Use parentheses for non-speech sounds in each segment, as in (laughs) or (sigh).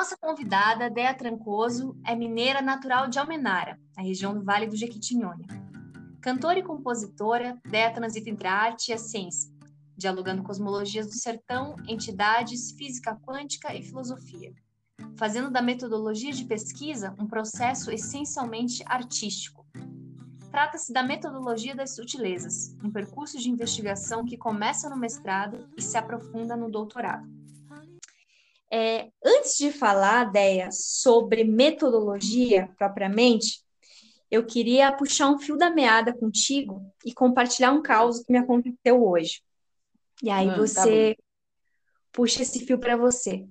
nossa convidada, Dea Trancoso, é mineira natural de Almenara, na região do Vale do Jequitinhonha. Cantora e compositora, Dea transita entre a arte e a ciência, dialogando cosmologias do sertão, entidades, física quântica e filosofia, fazendo da metodologia de pesquisa um processo essencialmente artístico. Trata-se da metodologia das sutilezas, um percurso de investigação que começa no mestrado e se aprofunda no doutorado. É, antes de falar, Deia, sobre metodologia propriamente, eu queria puxar um fio da meada contigo e compartilhar um caos que me aconteceu hoje. E aí hum, você tá puxa esse fio para você.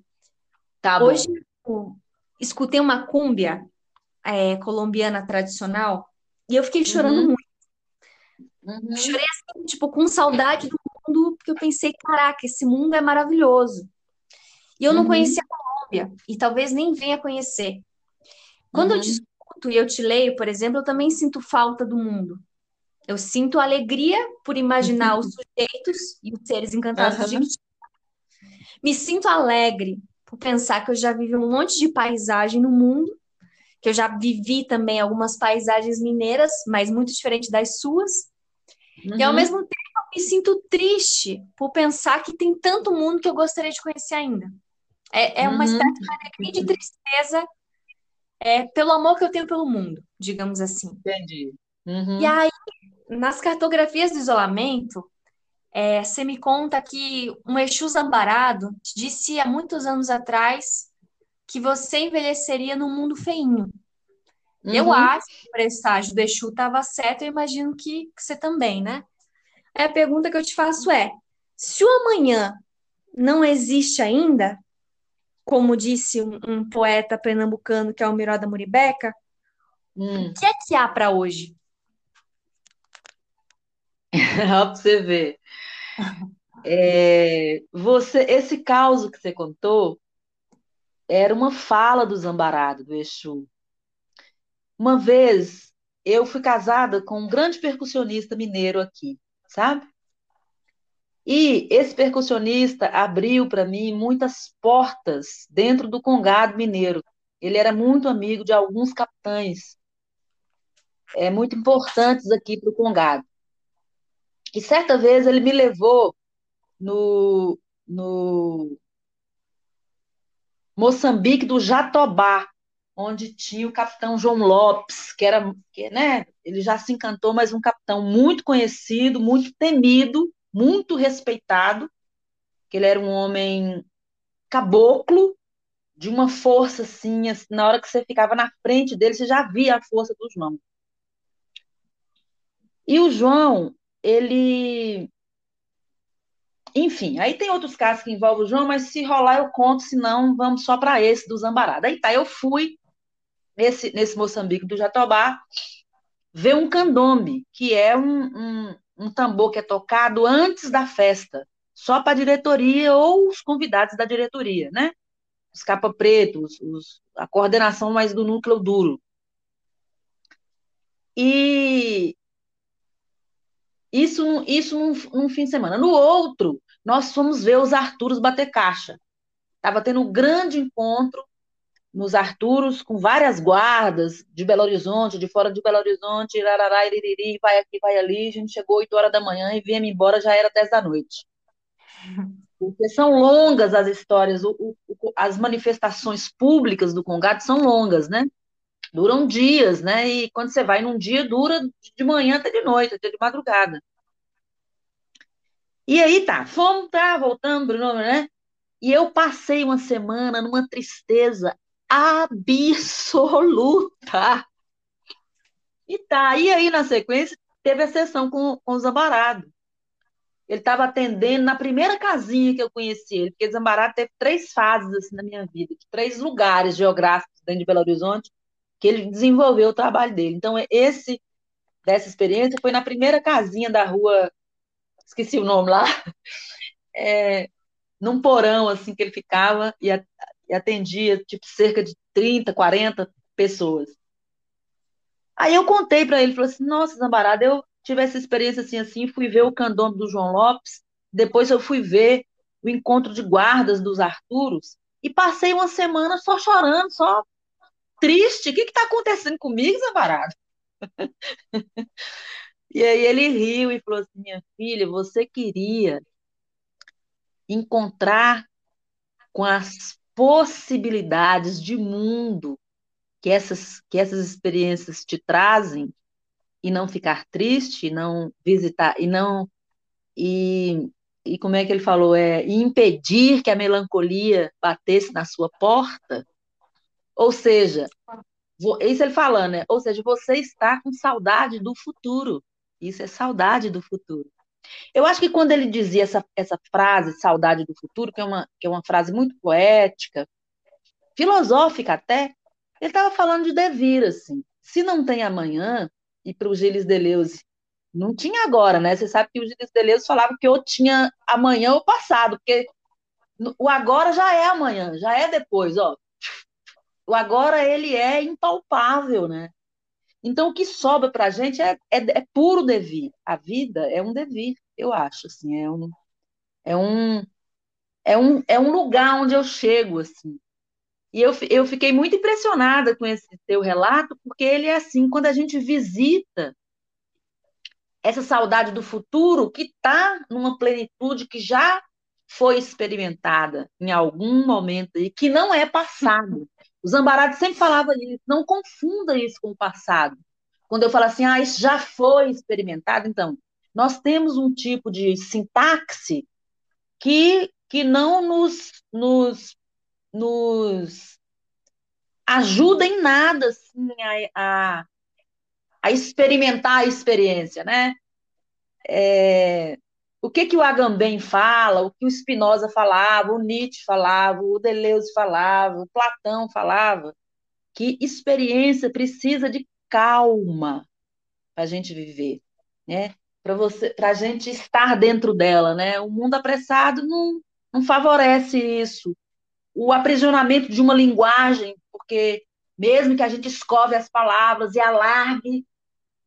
Tá hoje eu escutei uma cúmbia é, colombiana tradicional e eu fiquei chorando uhum. muito. Uhum. Chorei assim, tipo, com saudade do mundo, porque eu pensei, caraca, esse mundo é maravilhoso. E eu não uhum. conhecia a Colômbia, e talvez nem venha conhecer. Quando eu te escuto e eu te leio, por exemplo, eu também sinto falta do mundo. Eu sinto alegria por imaginar os sujeitos e os seres encantados uhum. de Jequitinhonha. Me sinto alegre por pensar que eu já vivi um monte de paisagem no mundo, que eu já vivi também algumas paisagens mineiras, mas muito diferente das suas. Uhum. E ao uhum. mesmo tempo eu me sinto triste por pensar que tem tanto mundo que eu gostaria de conhecer ainda. É, é uma uhum. espécie de tristeza é, pelo amor que eu tenho pelo mundo, digamos assim. Entendi. Uhum. E aí, nas cartografias do isolamento, é, você me conta que um Exu Zambarado disse há muitos anos atrás que você envelheceria num mundo feinho. Uhum. Eu acho que o presságio do Exu estava certo, eu imagino que, que você também, né? Aí a pergunta que eu te faço é: se o amanhã não existe ainda, como disse um, um poeta pernambucano que é o Miró da Muribeca, hum. o que é que há para hoje? (laughs) para você ver. É, você, esse caos que você contou era uma fala do Zambarado, do Exu. Uma vez eu fui casada com um grande percussionista mineiro aqui, sabe? E esse percussionista abriu para mim muitas portas dentro do Congado Mineiro. Ele era muito amigo de alguns capitães é, muito importantes aqui para o Congado. E certa vez ele me levou no, no Moçambique do Jatobá, onde tinha o capitão João Lopes, que era, que, né, ele já se encantou, mas um capitão muito conhecido, muito temido, muito respeitado, que ele era um homem caboclo, de uma força assim, assim, na hora que você ficava na frente dele, você já via a força do João. E o João, ele. Enfim, aí tem outros casos que envolvem o João, mas se rolar eu conto, senão vamos só para esse do Zambarada. Aí tá, eu fui nesse, nesse Moçambique do Jatobá ver um candombe, que é um, um, um tambor que é tocado antes da festa, só para a diretoria ou os convidados da diretoria, né? Os capa pretos, os, a coordenação mais do núcleo duro. E isso, isso num, num fim de semana. No outro, nós fomos ver os Arturos bater caixa. Estava tendo um grande encontro nos Arturos, com várias guardas de Belo Horizonte, de fora de Belo Horizonte, irarará, iririri, vai aqui, vai ali. A gente chegou 8 horas da manhã e viemos embora, já era 10 da noite. (laughs) Porque são longas as histórias, o, o, as manifestações públicas do Congado são longas, né? Duram dias, né? E quando você vai num dia, dura de manhã até de noite, até de madrugada. E aí tá, fomos, tá, voltando, né? E eu passei uma semana numa tristeza absoluta. E tá, e aí na sequência teve a sessão com, com o Zambarado. Ele estava atendendo na primeira casinha que eu conheci ele, porque Zambarado teve três fases assim na minha vida, três lugares geográficos dentro de Belo Horizonte que ele desenvolveu o trabalho dele. Então, esse dessa experiência foi na primeira casinha da rua, esqueci o nome lá, (laughs) é, num porão assim que ele ficava e e atendia tipo cerca de 30, 40 pessoas. Aí eu contei para ele, falou assim: "Nossa, Zambarada, eu tive essa experiência assim assim, fui ver o candombe do João Lopes, depois eu fui ver o encontro de guardas dos Arturos, e passei uma semana só chorando, só triste. O que está acontecendo comigo, Zambarado? (laughs) e aí ele riu e falou assim: minha filha, você queria encontrar com as possibilidades de mundo que essas, que essas experiências te trazem e não ficar triste, e não visitar, e não. E, e como é que ele falou? É, impedir que a melancolia batesse na sua porta. Ou seja, isso ele falando, né? Ou seja, você está com saudade do futuro. Isso é saudade do futuro. Eu acho que quando ele dizia essa, essa frase, saudade do futuro, que é, uma, que é uma frase muito poética, filosófica até, ele estava falando de devir, assim. Se não tem amanhã, e para o Gilles Deleuze, não tinha agora, né? Você sabe que o Gilles Deleuze falava que ou tinha amanhã ou passado, porque o agora já é amanhã, já é depois, ó. O agora ele é impalpável, né? Então o que sobra para a gente é, é, é, puro devir. A vida é um devir, eu acho, assim, é um é um é um, é um lugar onde eu chego, assim. E eu, eu fiquei muito impressionada com esse teu relato, porque ele é assim, quando a gente visita essa saudade do futuro que está numa plenitude que já foi experimentada em algum momento e que não é passado. O Zambarati sempre falava isso, não confunda isso com o passado. Quando eu falo assim, ah, isso já foi experimentado, então, nós temos um tipo de sintaxe que, que não nos, nos, nos ajuda em nada assim, a, a, a experimentar a experiência, né? É, o que, que o Agamben fala, o que o Spinoza falava, o Nietzsche falava, o Deleuze falava, o Platão falava, que experiência precisa de calma para a gente viver, né? Para você, para a gente estar dentro dela, né? O mundo apressado não, não favorece isso. O aprisionamento de uma linguagem, porque mesmo que a gente escove as palavras e alargue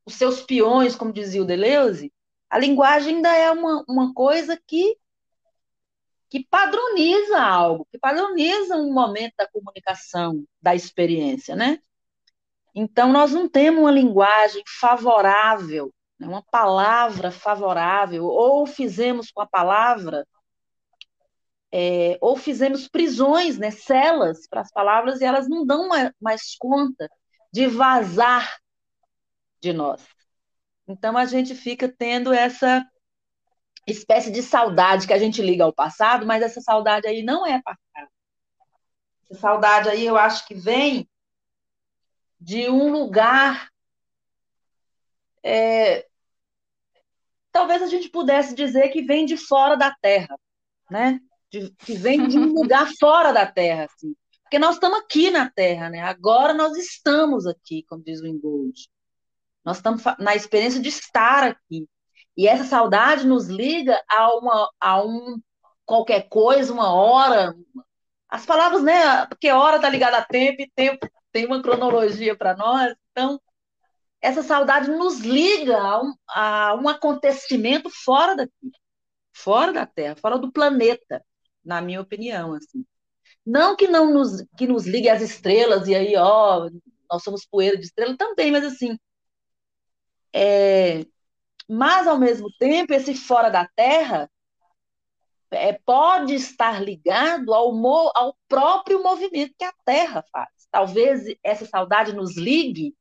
os seus peões, como dizia o Deleuze, a linguagem ainda é uma, uma coisa que, que padroniza algo, que padroniza um momento da comunicação, da experiência, né? Então, nós não temos uma linguagem favorável, né? uma palavra favorável, ou fizemos com a palavra, é, ou fizemos prisões, né, celas para as palavras, e elas não dão mais conta de vazar de nós. Então a gente fica tendo essa espécie de saudade que a gente liga ao passado, mas essa saudade aí não é passado. Essa saudade aí eu acho que vem de um lugar. É, talvez a gente pudesse dizer que vem de fora da Terra, né? De, que vem de um lugar (laughs) fora da Terra, assim. Porque nós estamos aqui na Terra, né? Agora nós estamos aqui, como diz o Ingold. Nós estamos na experiência de estar aqui. E essa saudade nos liga a, uma, a um qualquer coisa, uma hora. As palavras, né? Porque hora está ligada a tempo e tempo tem uma cronologia para nós. Então, essa saudade nos liga a um, a um acontecimento fora daqui, fora da Terra, fora do planeta, na minha opinião, assim. Não que não nos que nos ligue às estrelas e aí, ó, nós somos poeira de estrela também, mas assim, é, mas, ao mesmo tempo, esse fora da Terra é, pode estar ligado ao, ao próprio movimento que a Terra faz. Talvez essa saudade nos ligue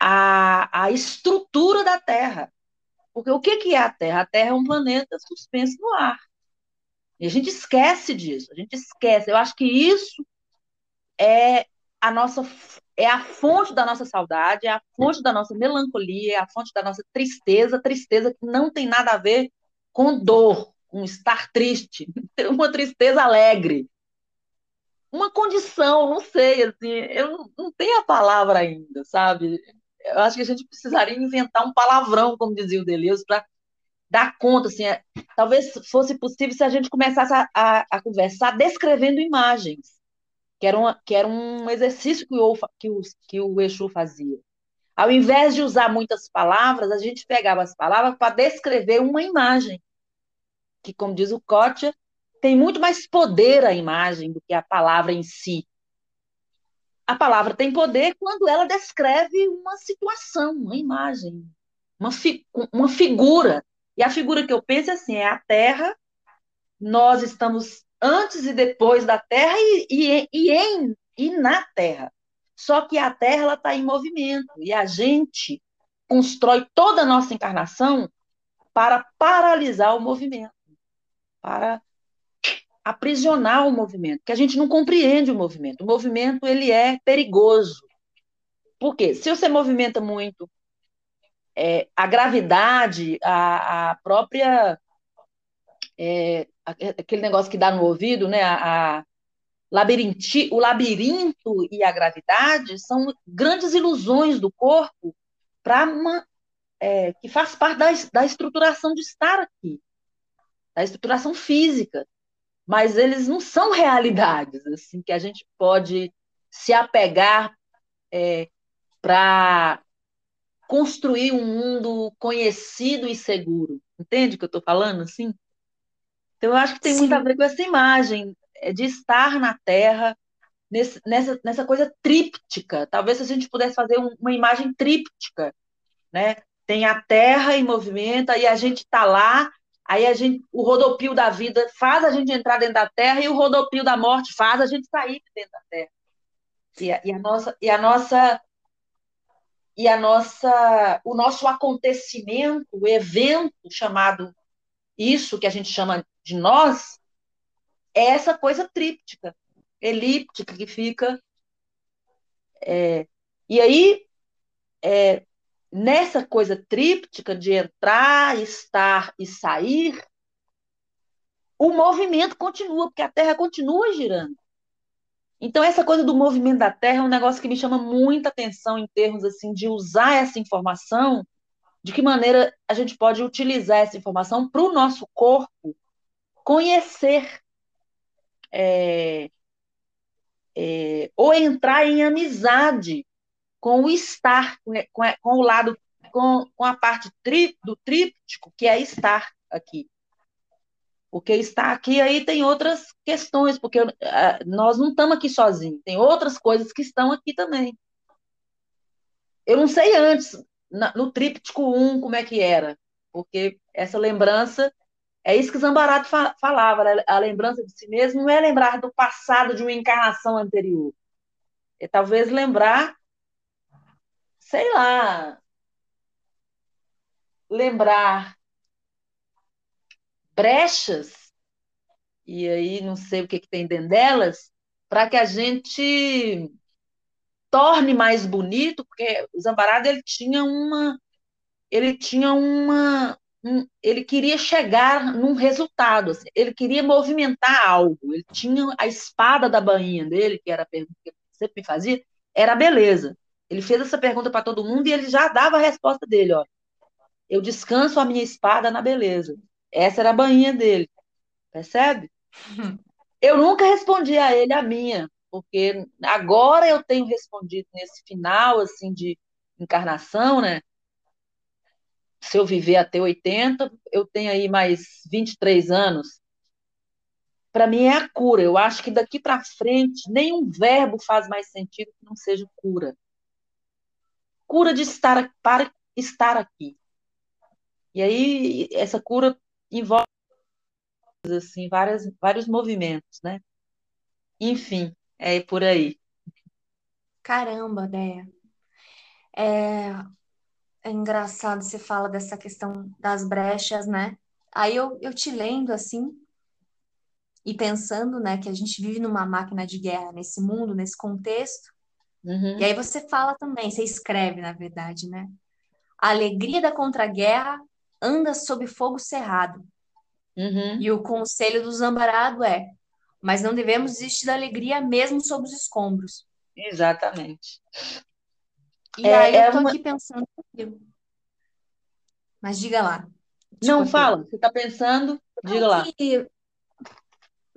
à, à estrutura da Terra. Porque o que, que é a Terra? A Terra é um planeta suspenso no ar. E a gente esquece disso, a gente esquece. Eu acho que isso é a nossa é a fonte da nossa saudade, é a fonte da nossa melancolia, é a fonte da nossa tristeza, tristeza que não tem nada a ver com dor, com estar triste, (laughs) uma tristeza alegre. Uma condição, não sei, assim, eu não, não tenho a palavra ainda, sabe? Eu acho que a gente precisaria inventar um palavrão, como dizia o Deleuze, para dar conta, assim, é, talvez fosse possível se a gente começasse a, a, a conversar descrevendo imagens que era, uma, que era um exercício que o, que, o, que o Exu fazia. Ao invés de usar muitas palavras, a gente pegava as palavras para descrever uma imagem, que, como diz o Kotia, tem muito mais poder a imagem do que a palavra em si. A palavra tem poder quando ela descreve uma situação, uma imagem, uma, fi uma figura. E a figura que eu penso é assim: é a Terra, nós estamos antes e depois da Terra e, e, e em e na Terra. Só que a Terra está em movimento e a gente constrói toda a nossa encarnação para paralisar o movimento, para aprisionar o movimento, que a gente não compreende o movimento. O movimento ele é perigoso. Por quê? Se você movimenta muito é, a gravidade, a, a própria é, aquele negócio que dá no ouvido, né? A, a labirinti, o labirinto e a gravidade são grandes ilusões do corpo para é, que faz parte da, da estruturação de estar aqui, da estruturação física mas eles não são realidades assim que a gente pode se apegar é, para construir um mundo conhecido e seguro. Entende o que eu estou falando assim? Então eu acho que tem Sim. muito a ver com essa imagem é, de estar na Terra nesse, nessa, nessa coisa tríptica. Talvez se a gente pudesse fazer um, uma imagem tríptica, né? Tem a Terra em movimento, e a gente está lá Aí a gente, o rodopio da vida faz a gente entrar dentro da terra e o rodopio da morte faz a gente sair de dentro da terra. E a, e a nossa e a nossa e a nossa o nosso acontecimento, o evento chamado isso que a gente chama de nós é essa coisa tríptica, elíptica que fica é, e aí é, nessa coisa tríptica de entrar, estar e sair, o movimento continua, porque a Terra continua girando. Então, essa coisa do movimento da Terra é um negócio que me chama muita atenção em termos assim de usar essa informação, de que maneira a gente pode utilizar essa informação para o nosso corpo conhecer é, é, ou entrar em amizade com o estar, com, com o lado, com, com a parte tri, do tríptico, que é estar aqui. Porque estar aqui aí tem outras questões, porque uh, nós não estamos aqui sozinhos, tem outras coisas que estão aqui também. Eu não sei antes, na, no tríptico 1, como é que era, porque essa lembrança é isso que Zambarato fa falava, né? a lembrança de si mesmo não é lembrar do passado de uma encarnação anterior. É talvez lembrar sei lá, lembrar brechas, e aí não sei o que, que tem dentro delas, para que a gente torne mais bonito, porque o Zambarado ele tinha uma ele tinha uma um, ele queria chegar num resultado, assim, ele queria movimentar algo, ele tinha a espada da bainha dele, que era a pergunta que ele sempre me fazia, era a beleza. Ele fez essa pergunta para todo mundo e ele já dava a resposta dele, ó. Eu descanso a minha espada na beleza. Essa era a bainha dele. Percebe? (laughs) Eu nunca respondi a ele a minha, porque agora eu tenho respondido nesse final assim de encarnação, né? Se eu viver até 80, eu tenho aí mais 23 anos. Para mim é a cura. Eu acho que daqui para frente nenhum verbo faz mais sentido que não seja cura cura de estar para estar aqui. E aí essa cura envolve assim várias, vários movimentos, né? Enfim, é por aí. Caramba, Déia. É, é engraçado você fala dessa questão das brechas, né? Aí eu, eu te lendo assim e pensando, né, que a gente vive numa máquina de guerra nesse mundo, nesse contexto, Uhum. E aí você fala também, você escreve, na verdade, né? A alegria da contra-guerra anda sob fogo cerrado. Uhum. E o conselho do Zambarado é: mas não devemos desistir da alegria mesmo sob os escombros. Exatamente. E é, aí eu tô é uma... aqui pensando Mas diga lá. Não, fala. Você está pensando? Diga lá.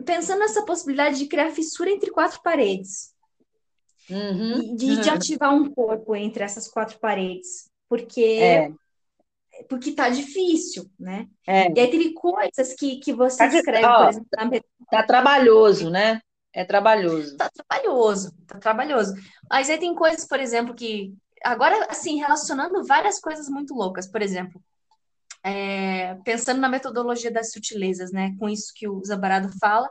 Pensando nessa possibilidade de criar fissura entre quatro paredes. Uhum. de, de, ativar um corpo entre essas quatro paredes. Porque é. Porque tá difícil, né? É. E aí teve coisas que, que você Tá, descreve, ó, por exemplo, na tá trabalhoso, né? É trabalhoso. tá trabalhoso, tá trabalhoso. Mas aí tem coisas, por exemplo, que agora assim, relacionando várias coisas muito loucas, por exemplo, é, pensando na metodologia das sutilezas, né? Com isso que o Zabarado fala,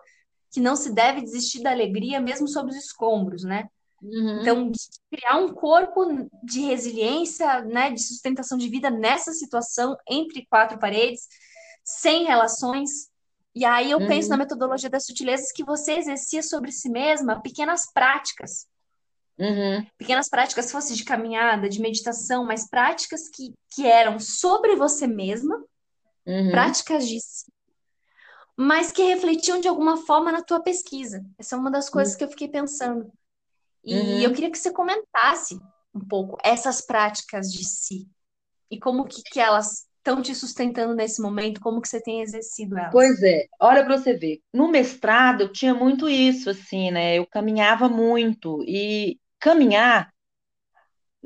que não se deve desistir da alegria mesmo sob os escombros, né? Uhum. Então, criar um corpo de resiliência, né, de sustentação de vida nessa situação entre quatro paredes, sem relações. E aí eu penso Uhum. na metodologia das sutilezas que você exercia sobre si mesma pequenas práticas. Uhum. Pequenas práticas, se fosse de caminhada, de meditação, mas práticas que, que eram sobre você mesma, Uhum. práticas de si, mas que refletiam de alguma forma na tua pesquisa. Essa é uma das coisas que eu fiquei pensando. E Uhum. eu queria que você comentasse um pouco essas práticas de si e como que, que elas estão te sustentando nesse momento, como que você tem exercido elas. Pois é, olha para você ver. No mestrado eu tinha muito isso, assim, né? Eu caminhava muito e caminhar,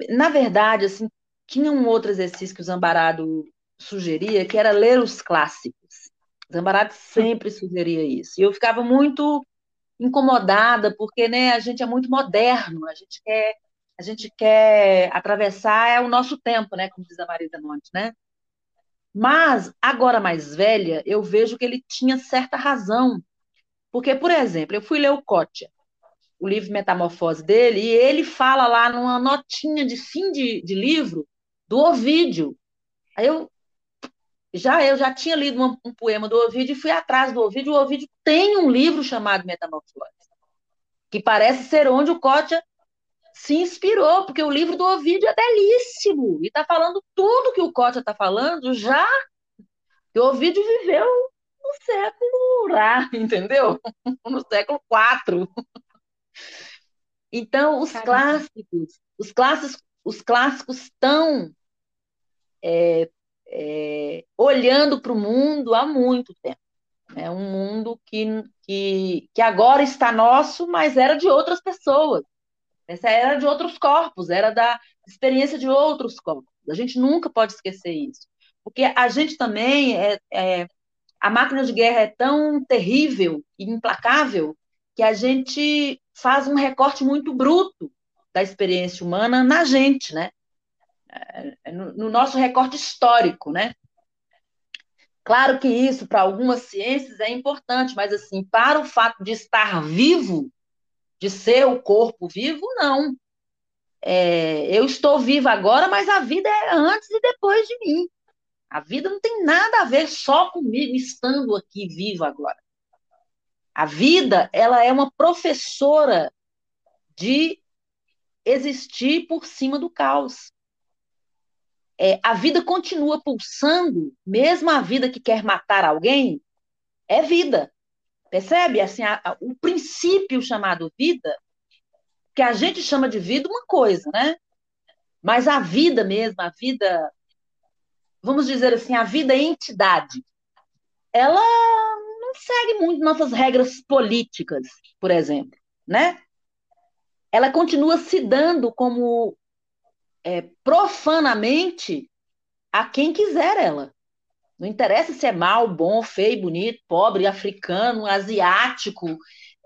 na verdade, assim, tinha um outro exercício que o Zambarado sugeria, que era ler os clássicos. O Zambarado sempre sugeria isso. E eu ficava muito incomodada, porque, né, a gente é muito moderno, a gente quer, a gente quer atravessar o nosso tempo, né, como diz a Marisa Monte, né? Mas, agora mais velha, eu vejo que ele tinha certa razão. Porque, por exemplo, eu fui ler o Kotia, o livro Metamorfose dele, e ele fala lá numa notinha de fim de, de livro do Ovídio. Aí eu já eu já tinha lido um, um poema do Ovídio e fui atrás do Ovídio. O Ovídio tem um livro chamado Metamorfose, que parece ser onde o Kotia se inspirou, porque o livro do Ovídio é belíssimo e está falando tudo que o Kotia está falando já que o Ovídio viveu no século lá, entendeu? (laughs) No século IV. Então, os Caramba. clássicos, os clássicos, os clássicos estão é, é, olhando para o mundo há muito tempo. É um mundo que, que, que agora está nosso, mas era de outras pessoas. Essa era de outros corpos, era da experiência de outros corpos. A gente nunca pode esquecer isso. Porque a gente também é, é a máquina de guerra é tão terrível e implacável que a gente faz um recorte muito bruto da experiência humana na gente, né? No, no nosso recorte histórico, né? Claro que isso, para algumas ciências, é importante, mas, assim, para o fato de estar vivo, de ser o corpo vivo, não. É, eu estou viva agora, mas a vida é antes e depois de mim. A vida não tem nada a ver só comigo estando aqui vivo agora. A vida, ela é uma professora de existir por cima do caos. É, a vida continua pulsando, mesmo a vida que quer matar alguém, é vida. Percebe? Assim, a, a, o princípio chamado vida, que a gente chama de vida uma coisa, né? Mas a vida mesmo, a vida, vamos dizer assim, a vida entidade, ela não segue muito nossas regras políticas, por exemplo, né? Ela continua se dando como é, profanamente a quem quiser ela. Não interessa se é mal, bom, feio, bonito, pobre, africano, asiático,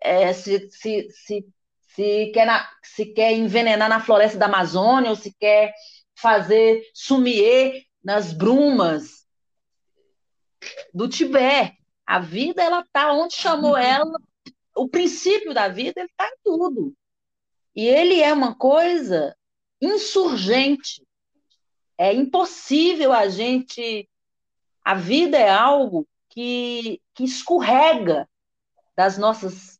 é, se, se, se, se, quer na, se quer envenenar na floresta da Amazônia ou se quer fazer sumier nas brumas do Tibete. A vida, ela está onde chamou ela. O princípio da vida, ele está em tudo. E ele é uma coisa insurgente. É impossível a gente. A vida é algo que, que escorrega das nossas,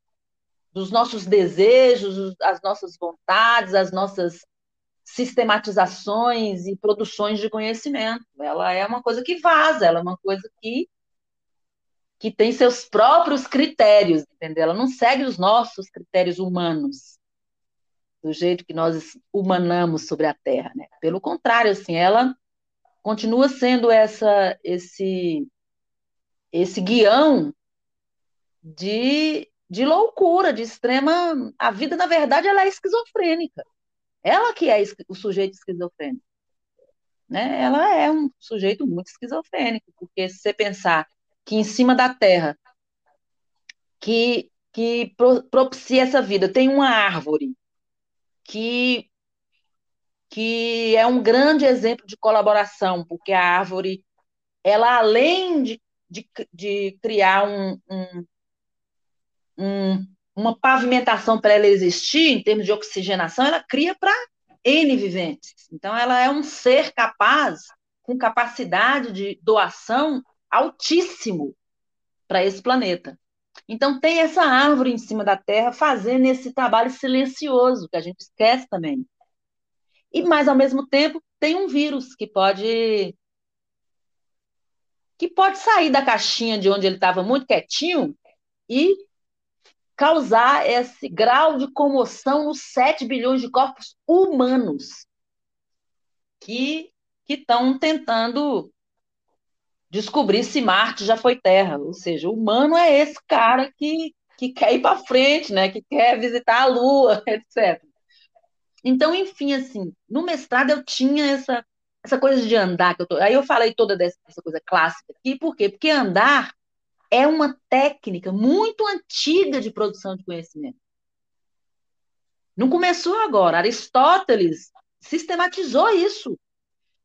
dos nossos desejos, as nossas vontades, as nossas sistematizações e produções de conhecimento. Ela é uma coisa que vaza, ela é uma coisa que, que tem seus próprios critérios, entendeu? Ela não segue os nossos critérios humanos do jeito que nós humanamos sobre a Terra, né? Pelo contrário, assim, ela continua sendo essa esse esse guião de, de loucura, de extrema. A vida, na verdade, ela é esquizofrênica. Ela que é o sujeito esquizofrênico. né? Ela é um sujeito muito esquizofrênico, porque se você pensar que em cima da Terra, que, que propicia essa vida, tem uma árvore que, que é um grande exemplo de colaboração, porque a árvore, ela além de, de, de criar um, um, um, uma pavimentação para ela existir, em termos de oxigenação, ela cria para N viventes. Então, ela é um ser capaz, com capacidade de doação altíssimo para esse planeta. Então, tem essa árvore em cima da Terra fazendo esse trabalho silencioso, que a gente esquece também. E, mas, ao mesmo tempo, tem um vírus que pode que pode sair da caixinha de onde ele estava muito quietinho e causar esse grau de comoção nos 7 bilhões de corpos humanos que estão tentando descobrir se Marte já foi Terra. Ou seja, o humano é esse cara que, que quer ir para frente, né? que quer visitar a Lua, (laughs) etc. Então, enfim, assim, no mestrado eu tinha essa, essa coisa de andar, que eu tô, aí eu falei toda dessa, dessa coisa clássica aqui, por quê? Porque andar é uma técnica muito antiga de produção de conhecimento. Não começou agora. Aristóteles sistematizou isso.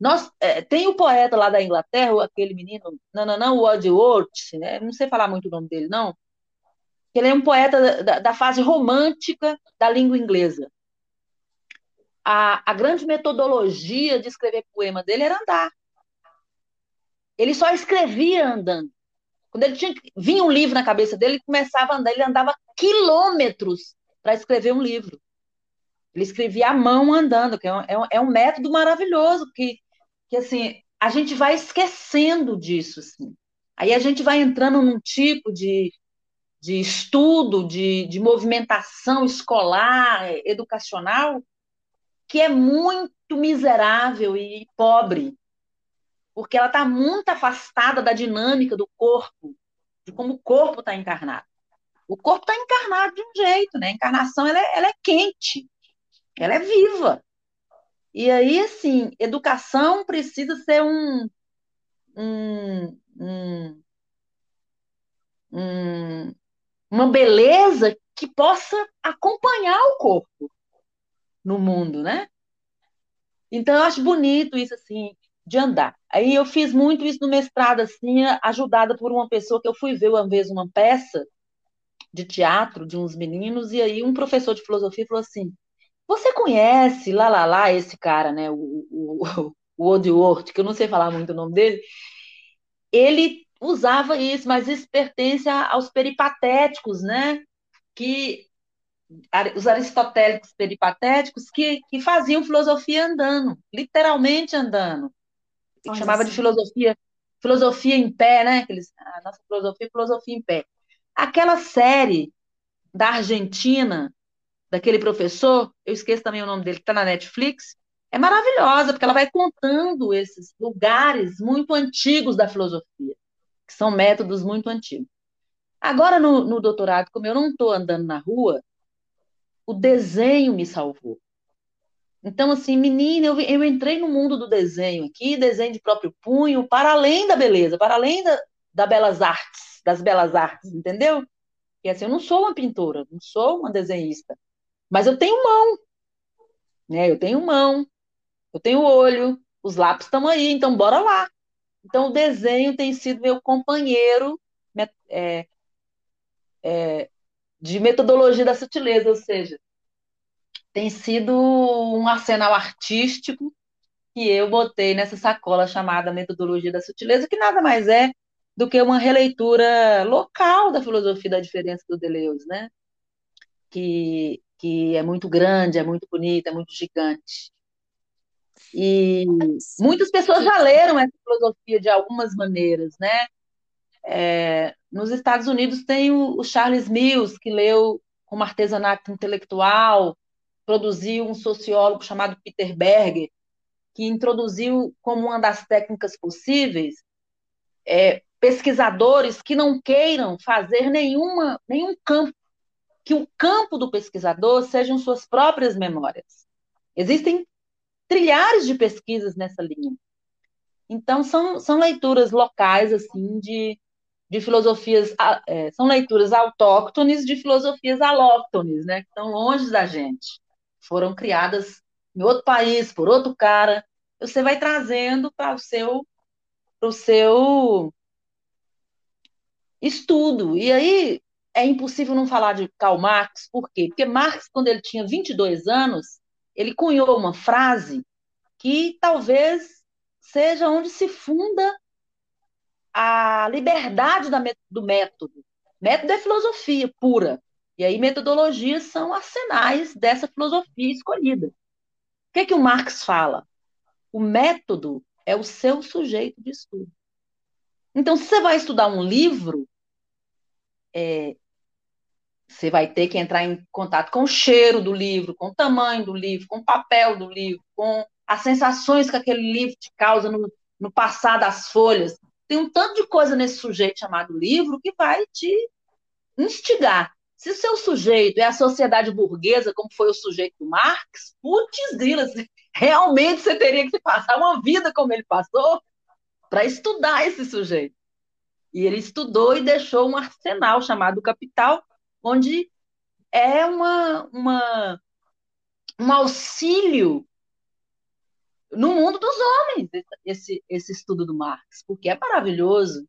Nós, é, tem o poeta lá da Inglaterra, aquele menino, não, não, não, Wordsworth, né? não sei falar muito o nome dele, não. Ele é um poeta da, da fase romântica da língua inglesa. A, a grande metodologia de escrever poema dele era andar. Ele só escrevia andando. Quando ele tinha vinha um livro na cabeça dele, ele começava a andar, ele andava quilômetros para escrever um livro. Ele escrevia à mão andando, que é um, é um, é método maravilhoso, que, que assim, a gente vai esquecendo disso. Assim. Aí a gente vai entrando num tipo de, de estudo, de, de movimentação escolar, educacional, que é muito miserável e pobre porque ela está muito afastada da dinâmica do corpo, de como o corpo está encarnado. O corpo está encarnado de um jeito, né? A encarnação ela é, ela é quente, ela é viva. E aí, assim, educação precisa ser um, um, um, um uma beleza que possa acompanhar o corpo no mundo, né? Então, eu acho bonito isso, assim, de andar. Aí eu fiz muito isso no mestrado, assim, ajudada por uma pessoa que eu fui ver uma vez uma peça de teatro de uns meninos, e aí um professor de filosofia falou assim: Você conhece lá, lá, lá, esse cara, né? O, o, o que eu não sei falar muito o nome dele. Ele usava isso, mas isso pertence aos peripatéticos, né? Que os aristotélicos peripatéticos que, que faziam filosofia andando, literalmente andando chamava de filosofia, filosofia em pé, né? Aqueles, a nossa filosofia, filosofia em pé. Aquela série da Argentina, daquele professor, eu esqueço também o nome dele, que está na Netflix, é maravilhosa, porque ela vai contando esses lugares muito antigos da filosofia, que são métodos muito antigos. Agora, no, no doutorado, como eu não estou andando na rua, o desenho me salvou. Então, assim, menina, eu, eu entrei no mundo do desenho aqui, desenho de próprio punho, para além da beleza, para além da, da belas artes, das belas artes, entendeu? E assim, eu não sou uma pintora, não sou uma desenhista, mas eu tenho mão, né? Eu tenho mão, eu tenho olho, os lápis estão aí, então bora lá. Então, o desenho tem sido meu companheiro é, é, de metodologia da sutileza, ou seja, tem sido um arsenal artístico que eu botei nessa sacola chamada Metodologia da Sutileza, que nada mais é do que uma releitura local da filosofia da diferença do Deleuze, né? Que, que é muito grande, é muito bonita, é muito gigante. E muitas pessoas já leram essa filosofia de algumas maneiras, né? É, nos Estados Unidos tem o, o Charles Mills, que leu como artesanato intelectual, produziu um sociólogo chamado Peter Berger, que introduziu como uma das técnicas possíveis é, pesquisadores que não queiram fazer nenhuma, nenhum campo, que o campo do pesquisador sejam suas próprias memórias. Existem trilhares de pesquisas nessa linha. Então, são, são leituras locais, assim, de, de filosofias, é, são leituras autóctones de filosofias alóctones, né, que estão longe da gente. Foram criadas em outro país, por outro cara. Você vai trazendo para o seu, o seu estudo. E aí é impossível não falar de Karl Marx, por quê? Porque Marx, quando ele tinha 22 anos, ele cunhou uma frase que talvez seja onde se funda a liberdade da, do método. Método é filosofia pura. E aí metodologias são arsenais dessa filosofia escolhida. O que, é que o Marx fala? O método é o seu sujeito de estudo. Então, se você vai estudar um livro, é, você vai ter que entrar em contato com o cheiro do livro, com o tamanho do livro, com o papel do livro, com as sensações que aquele livro te causa no, no passar das folhas. Tem um tanto de coisa nesse sujeito chamado livro que vai te instigar. Se seu sujeito é a sociedade burguesa, como foi o sujeito do Marx, putz grilas, realmente você teria que passar uma vida como ele passou para estudar esse sujeito. E ele estudou e deixou um arsenal chamado Capital, onde é uma, uma, um auxílio no mundo dos homens, esse, esse estudo do Marx, porque é maravilhoso.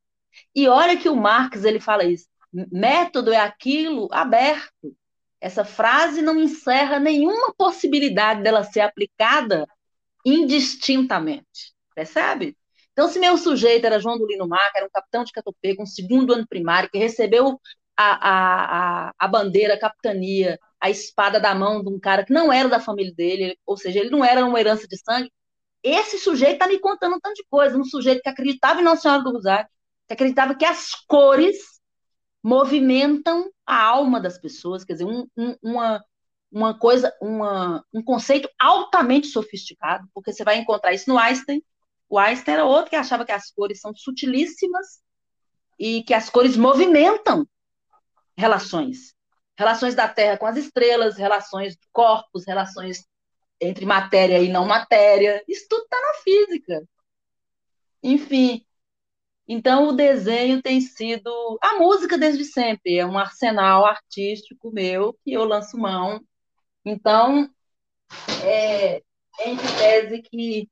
E olha que o Marx ele fala isso: método é aquilo aberto. Essa frase não encerra nenhuma possibilidade dela ser aplicada indistintamente. Percebe? Então, se meu sujeito era João do Lino Marca, era um capitão de Catopê, com segundo ano primário, que recebeu a, a, a bandeira, a capitania, a espada da mão de um cara que não era da família dele, ou seja, ele não era uma herança de sangue, esse sujeito está me contando um tanto de coisa, um sujeito que acreditava em Nossa Senhora do Rosário, que acreditava que as cores movimentam a alma das pessoas, quer dizer, um, um, uma, uma coisa, uma, um conceito altamente sofisticado, porque você vai encontrar isso no Einstein. O Einstein era outro que achava que as cores são sutilíssimas e que as cores movimentam relações. Relações da Terra com as estrelas, relações de corpos, relações entre matéria e não matéria. Isso tudo está na física. Enfim, então o desenho tem sido a música desde sempre, é um arsenal artístico meu que eu lanço mão. Então, é, é em tese que,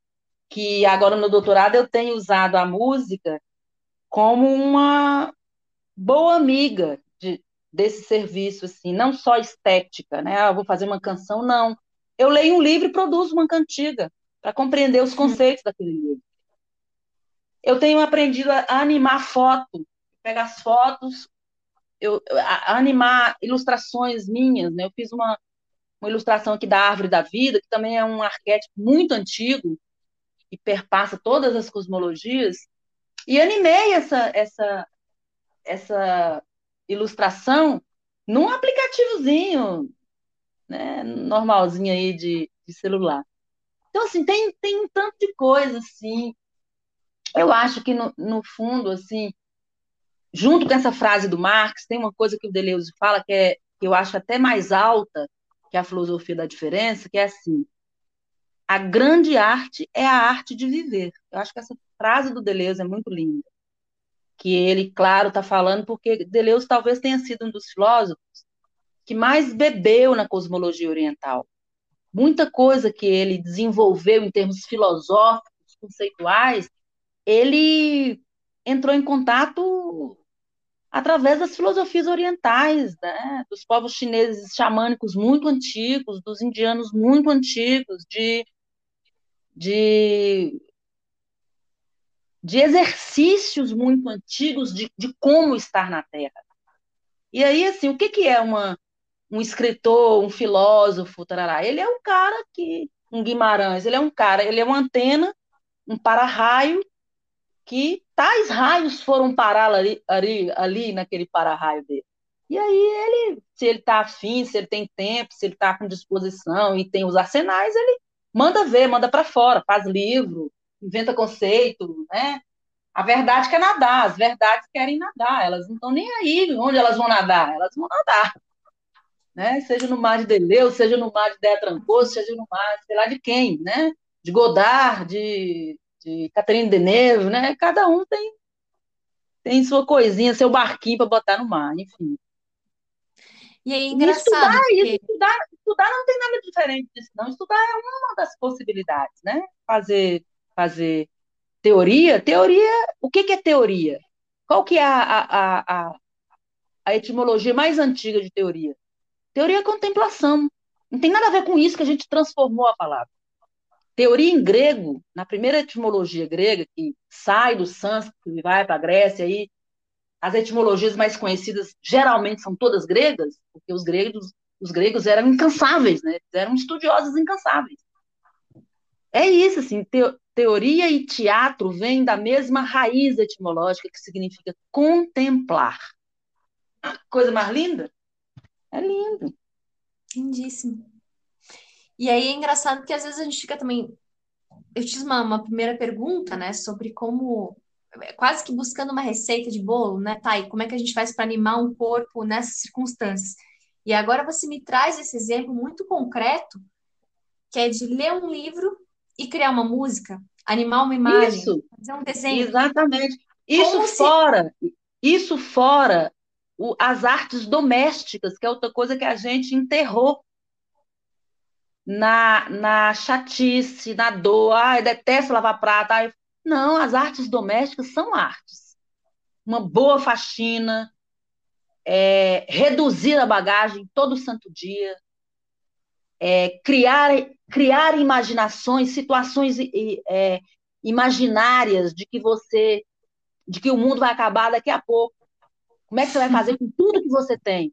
que agora no doutorado eu tenho usado a música como uma boa amiga desse serviço, assim, não só estética, né? Ah, vou fazer uma canção, não. Eu leio um livro e produzo uma cantiga para compreender os conceitos daquele livro. Eu tenho aprendido a, animar foto, pegar as fotos, eu, a, a animar ilustrações minhas, né? Eu fiz uma, uma ilustração aqui da Árvore da Vida, que também é um arquétipo muito antigo e perpassa todas as cosmologias, e animei essa, essa, essa ilustração num aplicativozinho, né, normalzinho aí de, de celular. Então, assim, tem, tem um tanto de coisa, assim. Eu acho que, no, no fundo, assim, junto com essa frase do Marx, tem uma coisa que o Deleuze fala que, é, que eu acho até mais alta que a filosofia da diferença, que é assim, a grande arte é a arte de viver. Eu acho que essa frase do Deleuze é muito linda que ele, claro, está falando porque Deleuze talvez tenha sido um dos filósofos que mais bebeu na cosmologia oriental. Muita coisa que ele desenvolveu em termos filosóficos, conceituais, ele entrou em contato através das filosofias orientais, né? dos povos chineses xamânicos muito antigos, dos indianos muito antigos, de, de de exercícios muito antigos de, de como estar na Terra. E aí, assim, o que, que é uma, um escritor, um filósofo, tarará? Ele é um cara que, um Guimarães, ele é um cara, ele é uma antena, um para-raio, que tais raios foram parar ali, ali, ali naquele para-raio dele. E aí ele, se ele está afim, se ele tem tempo, se ele está com disposição e tem os arsenais, ele manda ver, manda para fora, faz livro, inventa conceito, né? A verdade quer nadar, as verdades querem nadar, elas não estão nem aí onde elas vão nadar, elas vão nadar. (laughs) Né? Seja no mar de Deleuze, seja no mar de Déa Trancoso, seja no mar, sei lá de quem, né? De Godard, de de Catherine Deneuve, né? Cada um tem, tem sua coisinha, seu barquinho para botar no mar, enfim. E aí, engraçado. estudar, porque... estudar, estudar não tem nada diferente disso, não. Estudar é uma das possibilidades, né? Fazer, fazer teoria. Teoria, o que, que é teoria? Qual que é a, a, a, a etimologia mais antiga de teoria? Teoria é contemplação. Não tem nada a ver com isso que a gente transformou a palavra. Teoria em grego, na primeira etimologia grega, que sai do sânscrito e vai para a Grécia, aí as etimologias mais conhecidas geralmente são todas gregas, porque os gregos, os gregos eram incansáveis, né? eram estudiosos incansáveis. É isso, assim, teoria e teatro vêm da mesma raiz etimológica que significa contemplar. Coisa mais linda? É lindo. Lindíssimo. E aí é engraçado porque às vezes a gente fica também. Eu fiz uma, uma primeira pergunta, né, sobre como. Quase que buscando uma receita de bolo, né, tá? E como é que a gente faz para animar um corpo nessas circunstâncias? E agora você me traz esse exemplo muito concreto, que é de ler um livro e criar uma música, animar uma imagem, isso. fazer um desenho. Exatamente. Isso como fora, se... isso fora o, as artes domésticas, que é outra coisa que a gente enterrou na, na chatice, na dor, ai, detesto lavar prata. Ai. Não, as artes domésticas são artes. Uma boa faxina, é, reduzir a bagagem todo santo dia, é, criar, criar imaginações, situações é, imaginárias de que você, de que o mundo vai acabar daqui a pouco. Como é que você vai fazer com tudo que você tem?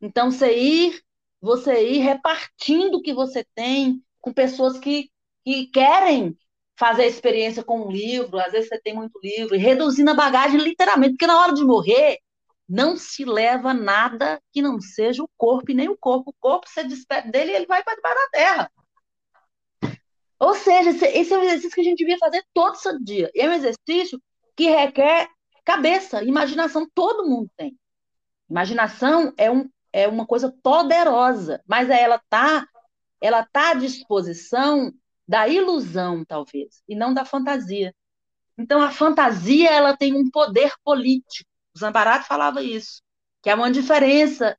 Então, você ir você ir repartindo o que você tem com pessoas que, que querem fazer a experiência com um livro, às vezes você tem muito livro, e reduzindo a bagagem literalmente, porque na hora de morrer, não se leva nada que não seja o corpo e nem o corpo. O corpo, você despede dele e ele vai para debaixo da terra. Ou seja, esse é um exercício que a gente devia fazer todo santo dia. É um exercício que requer cabeça, imaginação, todo mundo tem. Imaginação é um é uma coisa poderosa, mas ela tá, ela tá à disposição da ilusão, talvez, e não da fantasia. Então, a fantasia ela tem um poder político. O Zambarato falava isso, que há uma diferença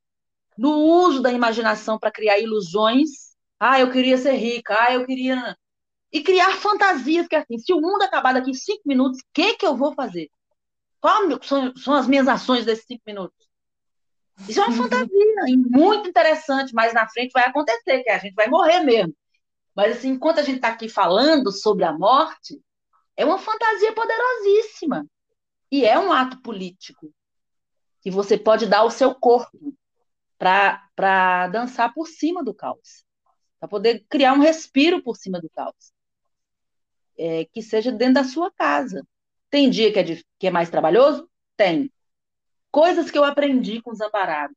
no uso da imaginação para criar ilusões. Ah, eu queria ser rica. Ah, eu queria. E criar fantasias, que assim, se o mundo acabar daqui cinco minutos, o que, que eu vou fazer? Quais são, são as minhas ações desses cinco minutos? Isso é uma fantasia muito interessante, mas na frente vai acontecer, que a gente vai morrer mesmo. Mas assim, enquanto a gente está aqui falando sobre a morte, é uma fantasia poderosíssima. E é um ato político que você pode dar ao seu corpo para dançar por cima do caos, para poder criar um respiro por cima do caos, é, que seja dentro da sua casa. Tem dia que é, de, que é mais trabalhoso? Tem coisas que eu aprendi com o Zamparado.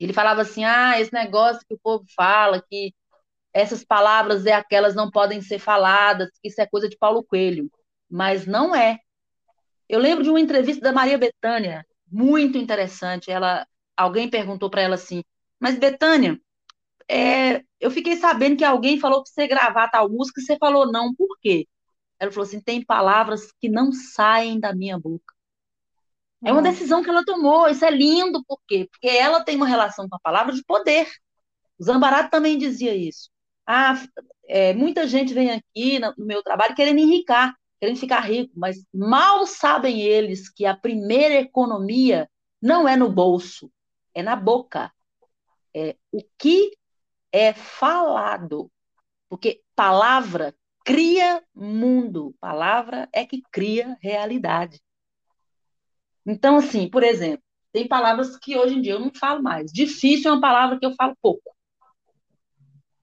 Ele falava assim: ah, esse negócio que o povo fala, que essas palavras é aquelas não podem ser faladas, que isso é coisa de Paulo Coelho. Mas não é. Eu lembro de uma entrevista da Maria Bethânia, muito interessante. Ela, alguém perguntou para ela assim: mas Bethânia, é, eu fiquei sabendo que alguém falou para você gravar tal música e você falou não, por quê? Ela falou assim: tem palavras que não saem da minha boca. É uma decisão que ela tomou. Isso é lindo, por quê? Porque ela tem uma relação com a palavra de poder. O Zambarato também dizia isso. Ah, é, muita gente vem aqui no meu trabalho querendo enricar, querendo ficar rico, mas mal sabem eles que a primeira economia não é no bolso, é na boca. É o que é falado. Porque palavra cria mundo, palavra é que cria realidade. Então, assim, por exemplo, tem palavras que hoje em dia eu não falo mais. Difícil é uma palavra que eu falo pouco.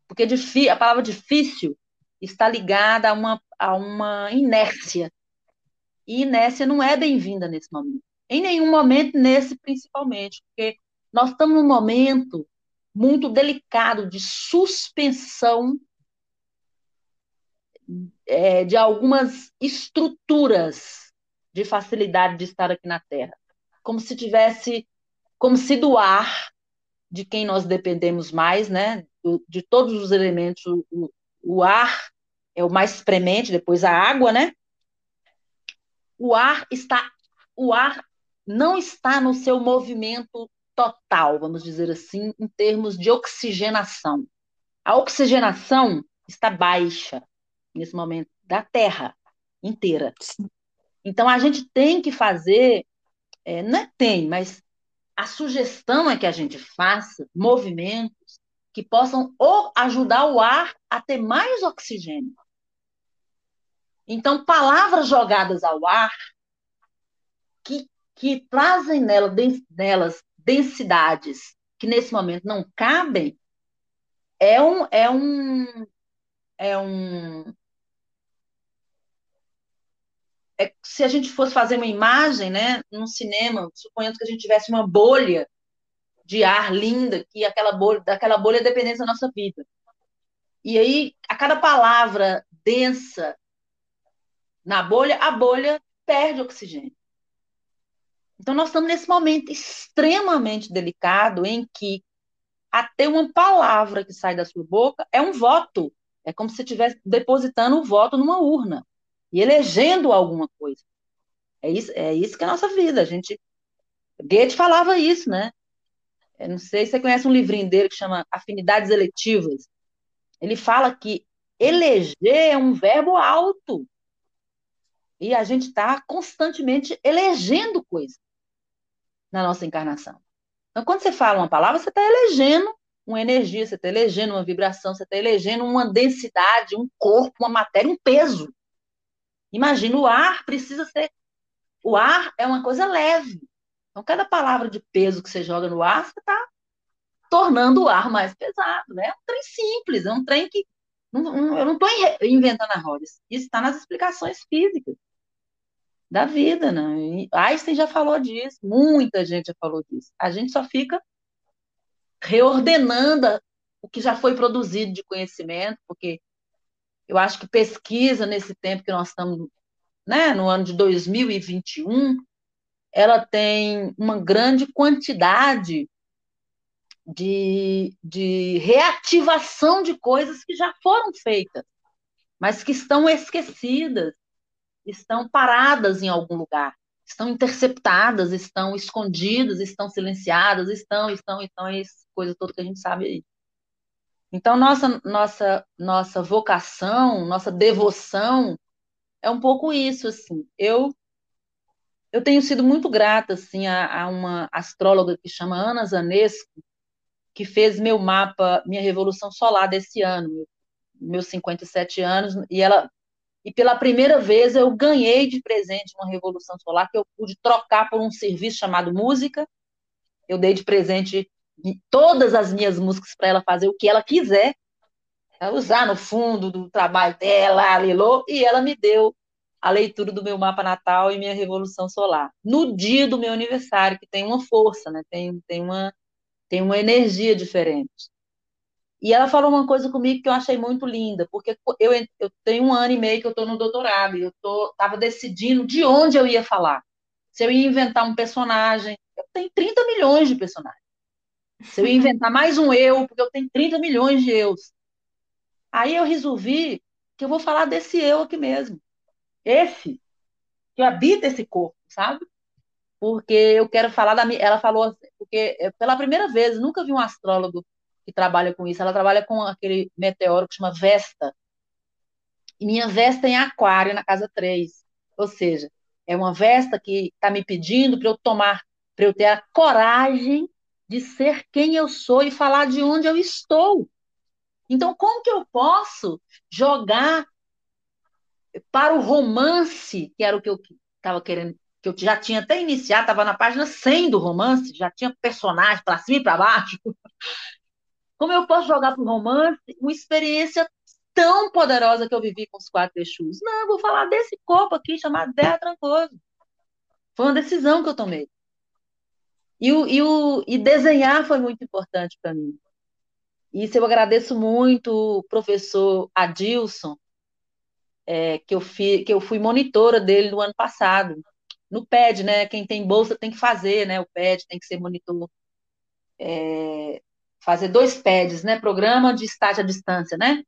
Porque a palavra difícil está ligada a uma, a uma inércia. E inércia não é bem-vinda nesse momento. Em nenhum momento, nesse principalmente. Porque nós estamos num momento muito delicado de suspensão é, de algumas estruturas de facilidade de estar aqui na Terra. Como se tivesse, como se do ar, de quem nós dependemos mais, né? de todos os elementos, o, ar é o mais premente, depois a água, né? O ar está, o ar não está no seu movimento total, vamos dizer assim, em termos de oxigenação. A oxigenação está baixa nesse momento da Terra inteira. Então a gente tem que fazer, é, não é tem, mas a sugestão é que a gente faça movimentos que possam ou ajudar o ar a ter mais oxigênio. Então, palavras jogadas ao ar que, que trazem nela, nelas densidades que nesse momento não cabem, é um, é um, é um, é, se a gente fosse fazer uma imagem, né, num cinema, suponhamos que a gente tivesse uma bolha de ar linda, que aquela bolha, daquela bolha dependesse da nossa vida. E aí, a cada palavra densa na bolha, a bolha perde oxigênio. Então, nós estamos nesse momento extremamente delicado em que até uma palavra que sai da sua boca é um voto. É como se você estivesse depositando o um voto numa urna e elegendo alguma coisa. É isso, é isso que é a nossa vida. A gente. Goethe falava isso, né? Eu não sei se você conhece um livrinho dele que chama Afinidades Eletivas. Ele fala que eleger é um verbo alto. E a gente está constantemente elegendo coisas na nossa encarnação. Então, quando você fala uma palavra, você está elegendo uma energia, você está elegendo uma vibração, você está elegendo uma densidade, um corpo, uma matéria, um peso. Imagina, o ar precisa ser. O ar é uma coisa leve. Então, cada palavra de peso que você joga no ar, você está tornando o ar mais pesado. Né? É um trem simples, é um trem que. Eu não estou inventando a roda. Isso está nas explicações físicas da vida, né? Einstein já falou disso, muita gente já falou disso. A gente só fica reordenando o que já foi produzido de conhecimento, porque eu acho que pesquisa nesse tempo que nós estamos, né, no ano de 2021, ela tem uma grande quantidade de, de reativação de coisas que já foram feitas, mas que estão esquecidas, estão paradas em algum lugar, estão interceptadas, estão escondidas, estão silenciadas, estão, estão, estão, é coisa toda que a gente sabe aí. Então, nossa, nossa, nossa vocação, nossa devoção é um pouco isso, assim. Eu eu tenho sido muito grata, assim, a, a uma astróloga que chama Ana Zanesco, que fez meu mapa, minha revolução solar desse ano, meus 57 anos, e ela e pela primeira vez eu ganhei de presente uma revolução solar que eu pude trocar por um serviço chamado música. Eu dei de presente todas as minhas músicas para ela fazer o que ela quiser, usar no fundo do trabalho dela, Lilô, e ela me deu a leitura do meu mapa natal e minha revolução solar. No dia do meu aniversário, que tem uma força, né? tem, tem, uma, tem uma energia diferente. E ela falou uma coisa comigo que eu achei muito linda, porque eu, eu tenho um ano e meio que eu estou no doutorado, e eu estava decidindo de onde eu ia falar. Se eu ia inventar um personagem, eu tenho 30 milhões de personagens. Se eu ia inventar (laughs) mais um eu, porque eu tenho 30 milhões de eus. Aí eu resolvi que eu vou falar desse eu aqui mesmo. Esse, que habita esse corpo, sabe? Porque eu quero falar da minha. Ela falou porque pela primeira vez, nunca vi um astrólogo que trabalha com isso. Ela trabalha com aquele meteoro que chama Vesta. E minha Vesta é em Aquário, na casa 3. Ou seja, é uma Vesta que está me pedindo para eu tomar, para eu ter a coragem de ser quem eu sou e falar de onde eu estou. Então, como que eu posso jogar para o romance, que era o que eu estava querendo, que eu já tinha até iniciado, estava na página 100 do romance, já tinha personagem para cima e para baixo. (laughs) Como eu posso jogar para o romance uma experiência tão poderosa que eu vivi com os quatro Exus? Não, vou falar desse corpo aqui chamado Terra Trancoso. Foi uma decisão que eu tomei. E, o, e, o, e desenhar foi muito importante para mim. Isso eu agradeço muito professor Adilson, é, que, eu fi, que eu fui monitora dele no ano passado. No PED, né? Quem tem bolsa tem que fazer, né? O PED tem que ser monitor. É, fazer dois PEDs, né? Programa de estágio à distância, né?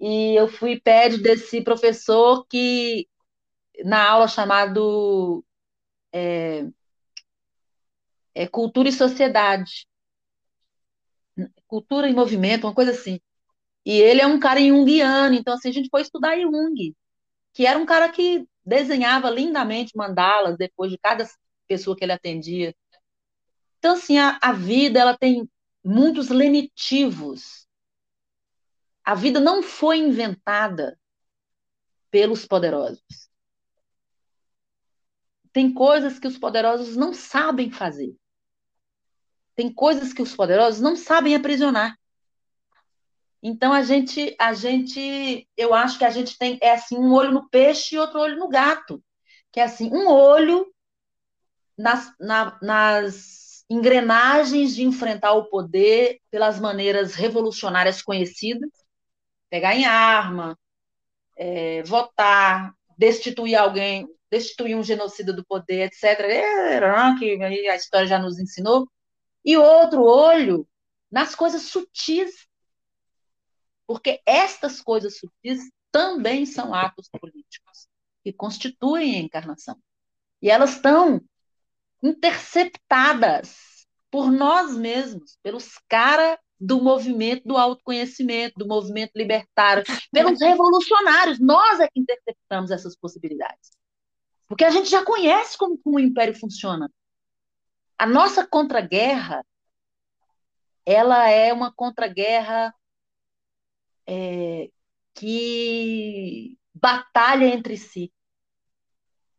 E eu fui pede desse professor que, na aula chamado é, é, Cultura e Sociedade, Cultura e Movimento, uma coisa assim. E ele é um cara junguiano, então assim, a gente foi estudar Jung, que era um cara que desenhava lindamente mandalas depois de cada pessoa que ele atendia. Então, assim, a, a vida ela tem muitos lenitivos. A vida não foi inventada pelos poderosos. Tem coisas que os poderosos não sabem fazer. Tem coisas que os poderosos não sabem aprisionar. Então a gente, a gente, eu acho que a gente tem é assim um olho no peixe e outro olho no gato, que é assim um olho nas, na, nas engrenagens de enfrentar o poder pelas maneiras revolucionárias conhecidas, pegar em arma, é, votar, destituir alguém, destituir um genocida do poder, etc. É, que a história já nos ensinou. E outro olho nas coisas sutis porque estas coisas sutis também são atos políticos que constituem a encarnação. E elas estão interceptadas por nós mesmos, pelos caras do movimento do autoconhecimento, do movimento libertário, pelos revolucionários. Nós é que interceptamos essas possibilidades. Porque a gente já conhece como, como o império funciona. A nossa contra-guerra, ela é uma contra-guerra é, que batalha entre si.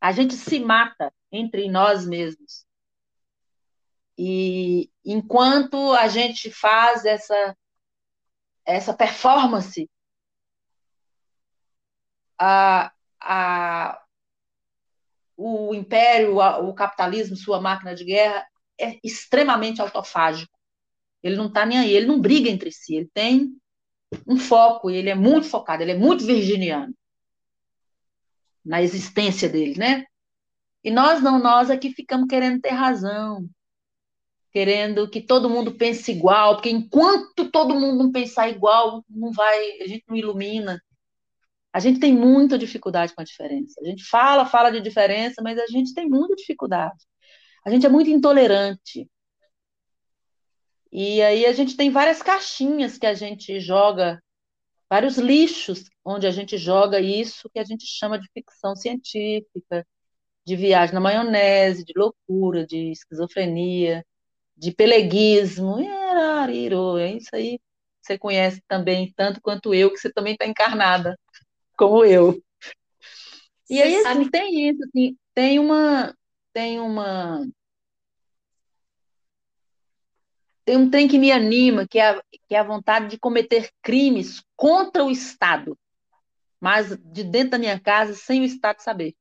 A gente se mata entre nós mesmos. E enquanto a gente faz essa, essa performance, a, a, o império, a, o capitalismo, sua máquina de guerra, é extremamente autofágico. Ele não está nem aí, ele não briga entre si, ele tem um foco, ele é muito focado, ele é muito virginiano na existência dele, né? E nós não, nós aqui ficamos querendo ter razão, querendo que todo mundo pense igual, porque enquanto todo mundo não pensar igual, não vai, a gente não ilumina. A gente tem muita dificuldade com a diferença. A gente fala, fala de diferença, mas a gente tem muita dificuldade. A gente é muito intolerante. E aí a gente tem várias caixinhas que a gente joga, vários lixos onde a gente joga isso que a gente chama de ficção científica, de viagem na maionese, de loucura, de esquizofrenia, de peleguismo. É isso aí você conhece também, tanto quanto eu, que você também está encarnada, como eu. E aí, assim, tem isso, assim, tem uma, tem uma tem um trem que me anima, que é, a, que é a vontade de cometer crimes contra o Estado, mas de dentro da minha casa, sem o Estado saber.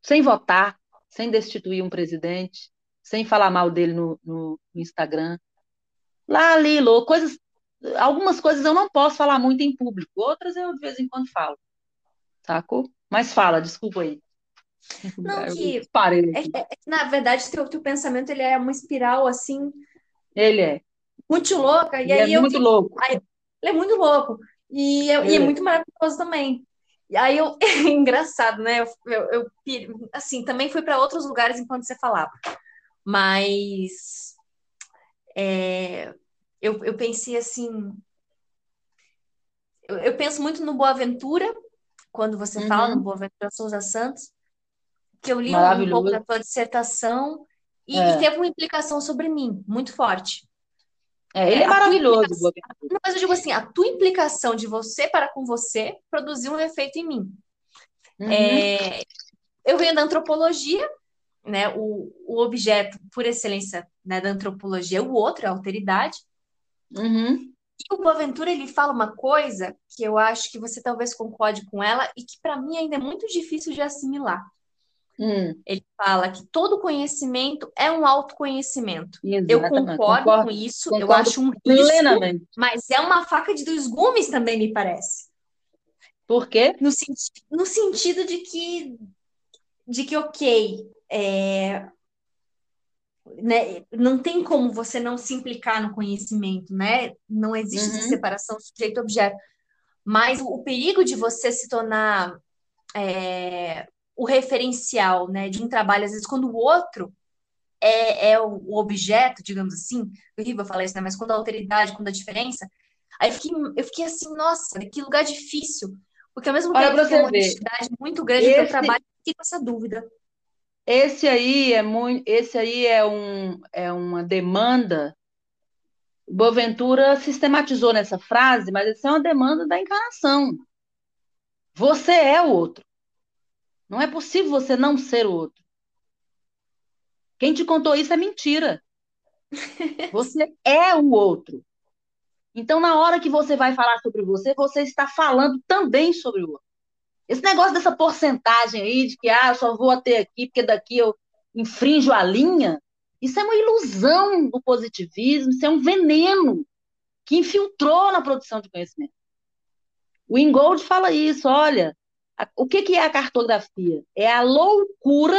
Sem votar, sem destituir um presidente, sem falar mal dele no, no Instagram. Lá, ali, louco, coisas. Algumas coisas eu não posso falar muito em público, outras eu de vez em quando falo. Sacou? Mas fala, desculpa aí. Não, (laughs) que, é, é, na verdade, teu, teu pensamento ele é uma espiral assim ele é. Muito louca. E ele aí é eu muito louco. Aí, ele é muito louco. E, eu, e é, é muito maravilhoso também. E aí eu. (laughs) engraçado, né? Eu, eu, eu, assim, também fui para outros lugares enquanto você falava. Mas. É, eu, eu pensei assim. Eu, eu penso muito no Boaventura, quando você uhum. fala no Boaventura Souza Santos, que eu li um pouco da tua dissertação e, é. e teve uma implicação sobre mim muito forte. É, ele é, é maravilhoso. Não, mas eu digo assim, a tua implicação de você para com você produziu um efeito em mim. Uhum. É, eu venho da antropologia, né? O, o objeto por excelência né, da antropologia é o outro, é a alteridade. Uhum. E o Boaventura ele fala uma coisa que eu acho que você talvez concorde com ela e que para mim ainda é muito difícil de assimilar. Hum. Ele fala que todo conhecimento é um autoconhecimento. Exatamente. Eu concordo, concordo, com isso, concordo eu acho um risco, mas é uma faca de dois gumes também, me parece. Por quê? No, no sentido de que, de que ok, é, né, não tem como você não se implicar no conhecimento, né? Não existe uhum. separação sujeito-objeto. Mas o perigo de você se tornar é, o referencial né, de um trabalho, às vezes, quando o outro é, é o objeto, digamos assim, horrível falar isso, né? Mas quando a alteridade, quando a diferença, aí eu fiquei, eu fiquei assim, nossa, que lugar difícil. Porque ao mesmo tempo que tem uma honestidade muito grande esse, no teu trabalho, eu fiquei com essa dúvida. Esse aí é muito, esse aí é, um, é uma demanda. Boaventura sistematizou nessa frase, mas essa é uma demanda da encarnação. Você é o outro. Não é possível você não ser o outro. Quem te contou isso é mentira. (laughs) Você é o outro. Então, na hora que você vai falar sobre você, você está falando também sobre o outro. Esse negócio dessa porcentagem aí de que ah, eu só vou até aqui porque daqui eu infrinjo a linha, isso é uma ilusão do positivismo, isso é um veneno que infiltrou na produção de conhecimento. O Ingold fala isso, olha, o que, que é a cartografia? É a loucura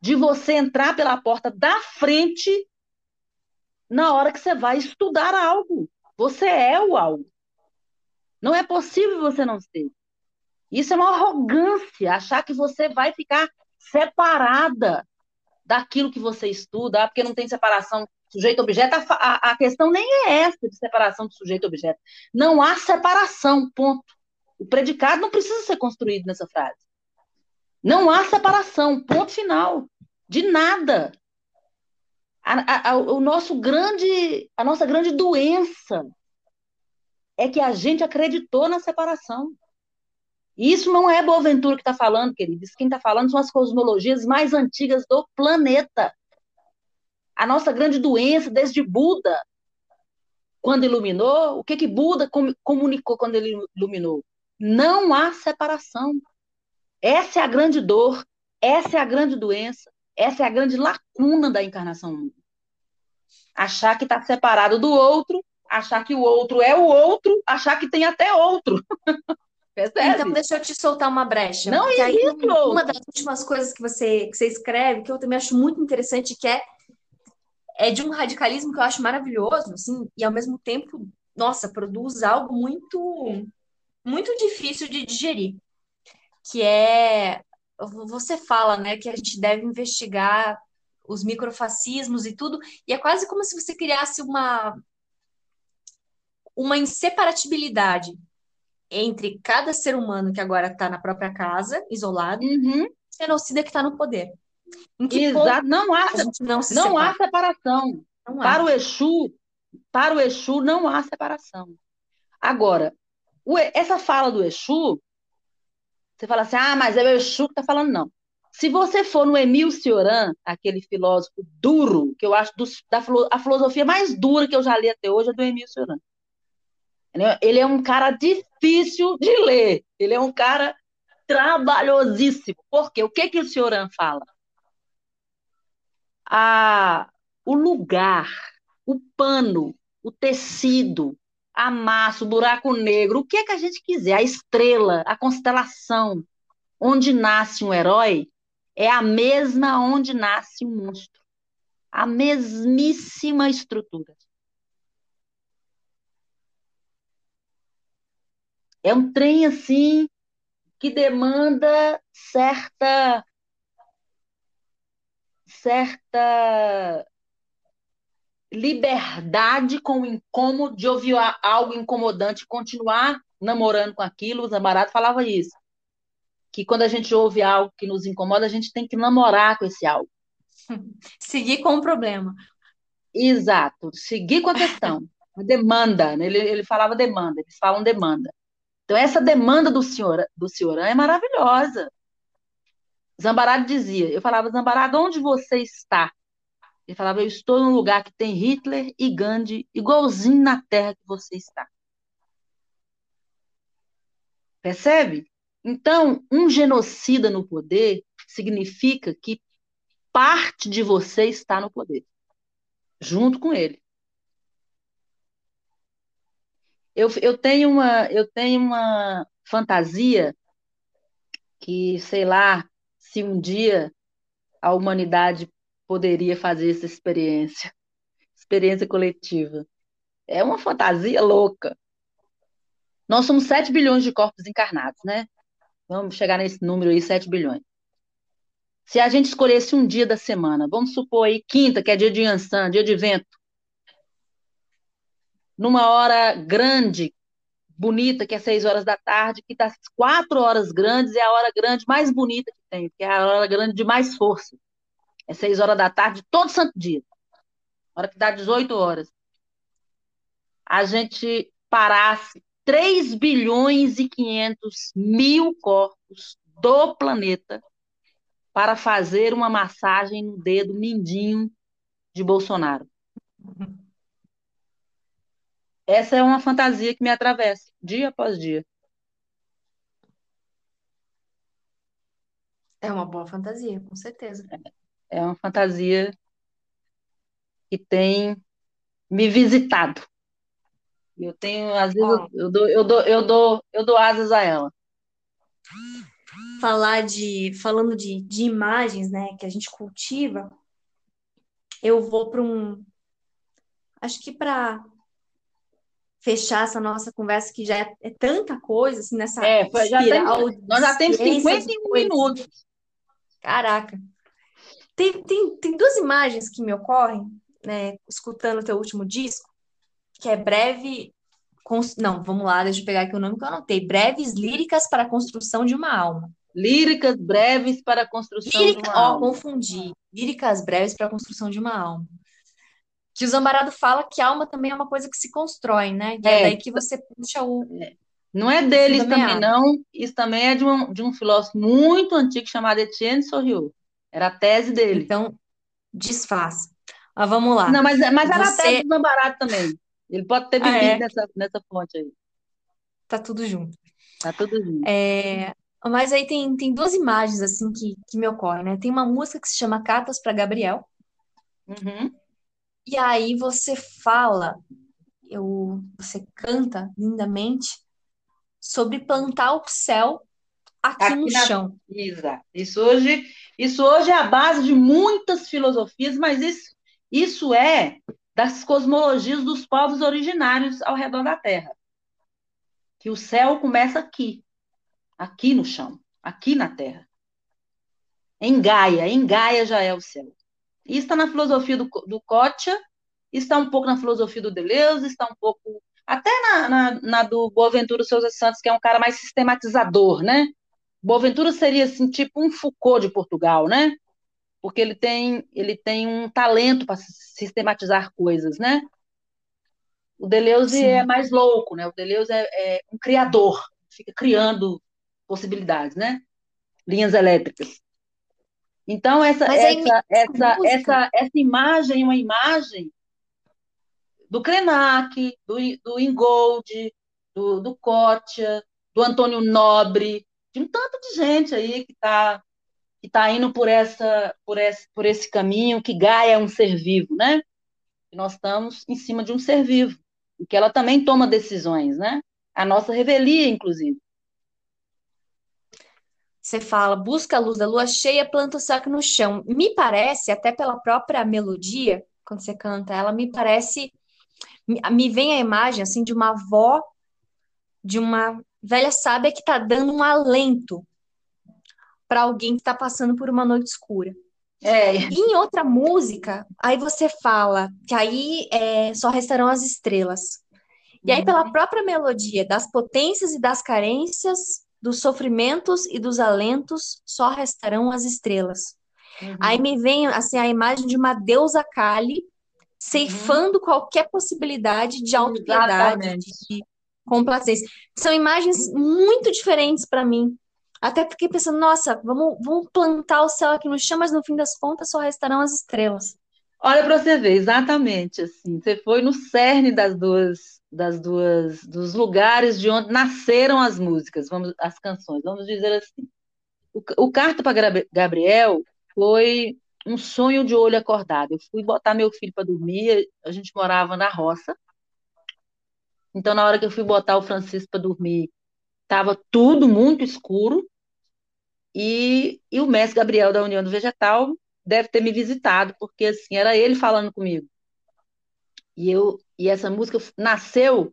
de você entrar pela porta da frente na hora que você vai estudar algo. Você é o algo. Não é possível você não ser. Isso é uma arrogância, achar que você vai ficar separada daquilo que você estuda, porque não tem separação sujeito-objeto. A, a, a, questão nem é essa de separação de sujeito-objeto. Não há separação, ponto. O predicado não precisa ser construído nessa frase. Não há separação, ponto final de nada. A, a, o nosso grande, a nossa grande doença é que a gente acreditou na separação. E isso não é Boaventura que está falando, querido. Isso quem está falando são as cosmologias mais antigas do planeta. A nossa grande doença, desde Buda, quando iluminou, o que, que Buda comunicou quando ele iluminou? Não há separação. Essa é a grande dor, essa é a grande doença. Essa é a grande lacuna da encarnação humana. Achar que está separado do outro, achar que o outro é o outro, achar que tem até outro. (laughs) Então, deixa eu te soltar uma brecha. Não é aí, Uma das últimas coisas que você, que você escreve, que eu também acho muito interessante, que é, é de um radicalismo que eu acho maravilhoso, assim, e ao mesmo tempo, nossa, produz algo muito, muito difícil de digerir, que é você fala, né, que a gente deve investigar os microfascismos e tudo, e é quase como se você criasse uma uma inseparatibilidade entre cada ser humano que agora está na própria casa, isolado, uhum. e o genocida que está no poder. Exato. Não há, não, não há separação. Não para há. o Exu, para o Exu não há separação. Agora, essa fala do Exu você fala assim, ah, mas é o Exu que está falando, não. Se você for no Emil Cioran, aquele filósofo duro, que eu acho da a filosofia mais dura que eu já li até hoje é do Emil Cioran. Ele é um cara difícil de ler. Ele é um cara trabalhosíssimo. Por quê? O que, que o Cioran fala? Ah, o lugar, o pano, o tecido, a massa, o buraco negro, o que é que a gente quiser, a estrela, a constelação, onde nasce um herói, é a mesma onde nasce um monstro. A mesmíssima estrutura. É um trem assim que demanda certa certa liberdade com o incômodo de ouvir algo incomodante, continuar namorando com aquilo. O Zamarato falava isso. Que quando a gente ouve algo que nos incomoda, a gente tem que namorar com esse algo. (laughs) Seguir com o problema. Exato, seguir com a questão. (laughs) A demanda, né? ele, ele falava demanda, eles falam demanda. Então, essa demanda do senhor do senhorão é maravilhosa. Zambarado dizia, eu falava, Zambarado, onde você está? Ele falava: Eu estou num lugar que tem Hitler e Gandhi, igualzinho na terra que você está. Percebe? Então, um genocida no poder significa que parte de você está no poder, junto com ele. Eu, eu, tenho, uma, eu tenho uma fantasia que, sei lá, se um dia a humanidade poderia fazer essa experiência, (laughs) experiência coletiva. É uma fantasia louca. Nós somos 7 bilhões de corpos encarnados, né? Vamos chegar nesse número aí, 7 bilhões. Se a gente escolhesse um dia da semana, vamos supor aí quinta, que é dia de Yansan, dia de vento, numa hora grande, bonita, que é seis horas da tarde, que das quatro horas grandes é a hora grande mais bonita que tem, que é a hora grande de mais força. É seis horas da tarde, todo santo dia. hora que dá 18 horas. A gente parasse 3 bilhões e 500 mil corpos do planeta para fazer uma massagem no dedo mindinho de Bolsonaro. Essa é uma fantasia que me atravessa, dia após dia. É uma boa fantasia, com certeza. Uma fantasia que tem me visitado. Eu tenho, às vezes, oh. eu, dou, eu, dou, eu, dou, eu dou asas a ela. Falar de, falando de, de imagens, né, que a gente cultiva, eu vou para um, acho que para fechar essa nossa conversa, que já é, é tanta coisa, assim, nessa é, já. Tem, nós já temos 51 minutos. Caraca. Tem, tem, tem duas imagens que me ocorrem, né, escutando o teu último disco, que é breve. Não, vamos lá, deixa eu pegar aqui o nome que eu anotei. Breves líricas para a construção de uma alma. Líricas breves para a construção Lírica... de uma oh, alma. confundi. Líricas breves para a construção de uma alma que o Zambarado fala que alma também é uma coisa que se constrói, né? E é, é daí que você puxa o. É. Não é deles também, não. Isso também é de um, de um filósofo muito antigo chamado Etienne Soriot. Era a tese dele. Então, desfaça. Mas vamos lá. Não, mas, mas era você... a tese do Zambarado também. Ele pode ter vivido ah, é? nessa, nessa fonte aí. Tá tudo junto. Tá tudo junto. É, mas aí tem, tem duas imagens assim que, que me ocorrem, né? Tem uma música que se chama Cartas para Gabriel. Uhum. E aí você fala, eu, você canta lindamente sobre plantar o céu aqui, aqui no na... chão. Exato. Isso hoje, isso hoje é a base de muitas filosofias, mas isso, isso é das cosmologias dos povos originários ao redor da Terra. Que o céu começa aqui, aqui no chão, aqui na Terra. Em Gaia, em Gaia já é o céu. Isso está na filosofia do, do Kotia, está um pouco na filosofia do Deleuze, está um pouco até na, na, na do Boaventura Souza Santos, que é um cara mais sistematizador, né? Boaventura seria assim, tipo um Foucault de Portugal, né? Porque ele tem, ele tem um talento para sistematizar coisas, né? O Deleuze Sim. é mais louco, né? O Deleuze é, é um criador, fica criando possibilidades, né? Linhas elétricas. Então, essa, essa, essa, essa, essa imagem é uma imagem do Krenak, do, do Ingold, do, do Kotia, do Antônio Nobre, de um tanto de gente aí que está que tá indo por, essa, por, esse, por esse caminho, que Gaia é um ser vivo, né? E nós estamos em cima de um ser vivo, e que ela também toma decisões, né? A nossa revelia, inclusive. Você fala, busca a luz da lua cheia, planta o saco no chão. Me parece, até pela própria melodia, quando você canta, ela me parece. Me vem a imagem, assim, de uma avó, de uma velha sábia que está dando um alento para alguém que está passando por uma noite escura. É. E em outra música, aí você fala que aí é, só restarão as estrelas. E aí, pela uhum. própria melodia das potências e das carências, dos sofrimentos e dos alentos só restarão as estrelas. Uhum. Aí me vem assim a imagem de uma deusa Kali ceifando uhum. qualquer possibilidade de autopiedade, de complacência. São imagens muito diferentes para mim. Até porque pensando, nossa, vamos, vamos plantar o céu aqui no chão, mas no fim das contas só restarão as estrelas. Olha para você ver, exatamente assim. Você foi no cerne das duas das duas dos lugares de onde nasceram as músicas, vamos as canções, vamos dizer assim. O, o Carta para Gabriel foi um sonho de olho acordado. Eu fui botar meu filho para dormir, a gente morava na roça. Então, na hora que eu fui botar o Francisco para dormir, estava tudo muito escuro. E, e o mestre Gabriel da União do Vegetal deve ter me visitado, porque assim, era ele falando comigo. E eu e essa música nasceu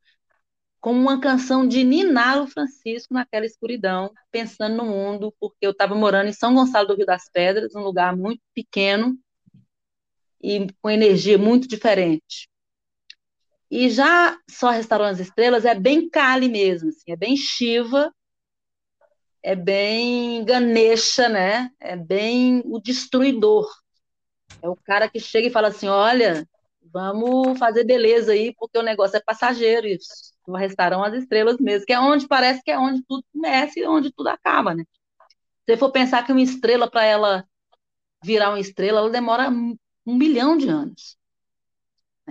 como uma canção de ninar o Francisco naquela escuridão, pensando no mundo, porque eu estava morando em São Gonçalo do Rio das Pedras, um lugar muito pequeno e com energia muito diferente. E já só Restaurante as Estrelas é bem Kali mesmo, assim, é bem Shiva, é bem Ganesha, né? É bem o destruidor. É o cara que chega e fala assim: olha, vamos fazer beleza aí, porque o negócio é passageiro, isso. O restaurante as estrelas mesmo, que é onde parece que é onde tudo começa e onde tudo acaba, né? Se for pensar que uma estrela, para ela virar uma estrela, ela demora um bilhão de anos.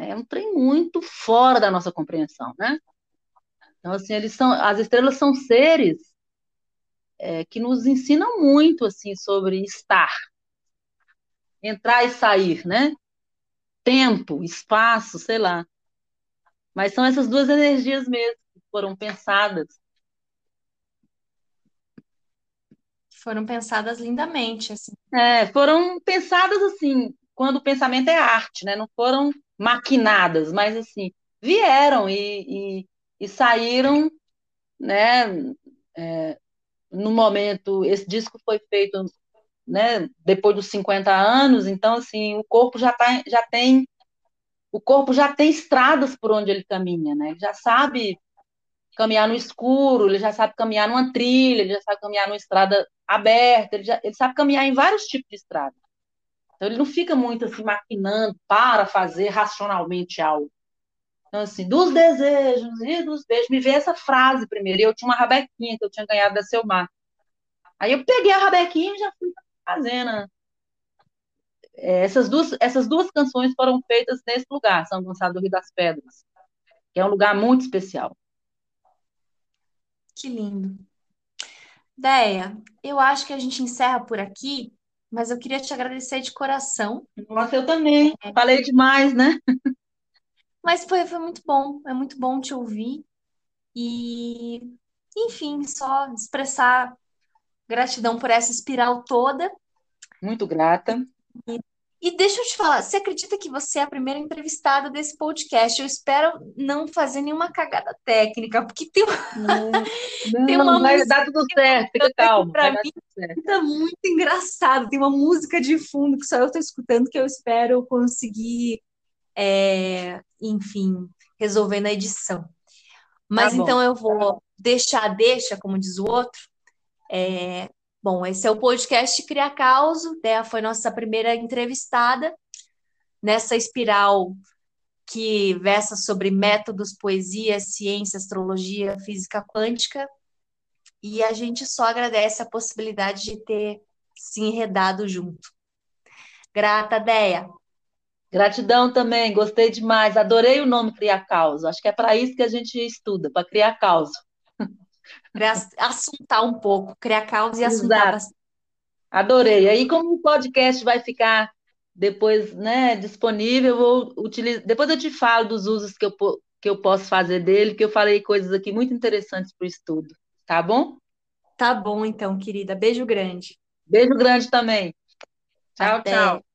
É um trem muito fora da nossa compreensão, né? Então, assim, eles são, as estrelas são seres é, que nos ensinam muito, assim, sobre estar, entrar e sair, né? Tempo, espaço, sei lá. Mas são essas duas energias mesmo que foram pensadas. Foram pensadas lindamente, assim. É, foram pensadas assim, quando o pensamento é arte, né? Não foram maquinadas, mas assim, vieram e, e, e saíram, né? É, no momento, esse disco foi feito, né? Depois dos 50 anos, então assim, o corpo já, tá, já tem o corpo já tem estradas por onde ele caminha, né? Ele já sabe caminhar no escuro, ele já sabe caminhar numa trilha, ele já sabe caminhar numa estrada aberta, ele, já, ele sabe caminhar em vários tipos de estrada. Então ele não fica muito assim maquinando para fazer racionalmente algo. Então, assim, dos desejos e dos beijos, me veio essa frase primeiro. Eu tinha uma rabequinha que eu tinha ganhado da Selmar. Aí eu peguei a rabequinha e já fui fazendo. É, essas, duas, essas duas canções foram feitas nesse lugar, São Gonçalo do Rio das Pedras, que é um lugar muito especial. Que lindo. Deia, eu acho que a gente encerra por aqui, mas eu queria te agradecer de coração. Nossa, eu também. É. Falei demais, né? (laughs) Mas foi, foi muito bom, é muito bom te ouvir. E, enfim, só expressar gratidão por essa espiral toda. Muito grata. E e deixa eu te falar, você acredita que você é a primeira entrevistada desse podcast? Eu espero não fazer nenhuma cagada técnica, porque tem, não, (laughs) não, tem uma vai dar tudo certo, fica calmo. Pra mim, tá muito engraçado. Tem uma música de fundo que só eu estou escutando que eu espero conseguir, é, enfim, resolver na edição. Mas tá então eu vou deixar, deixa, como diz o outro, é, Bom, esse é o podcast Cria Causo. Dea foi nossa primeira entrevistada nessa espiral que versa sobre métodos, poesia, ciência, astrologia, física quântica. E a gente só agradece a possibilidade de ter se enredado junto. Grata, Deia. Gratidão também, gostei demais. Adorei o nome Criar Causa. Acho que é para isso que a gente estuda, para criar causa para assuntar um pouco, criar causa e assuntar bastante. Adorei. Aí, como o podcast vai ficar depois né, disponível, eu vou utilizar. Depois eu te falo dos usos que eu, que eu posso fazer dele, que eu falei coisas aqui muito interessantes para o estudo. Tá bom? Tá bom, então, querida. Beijo grande. Beijo grande também. Tchau, Até. tchau.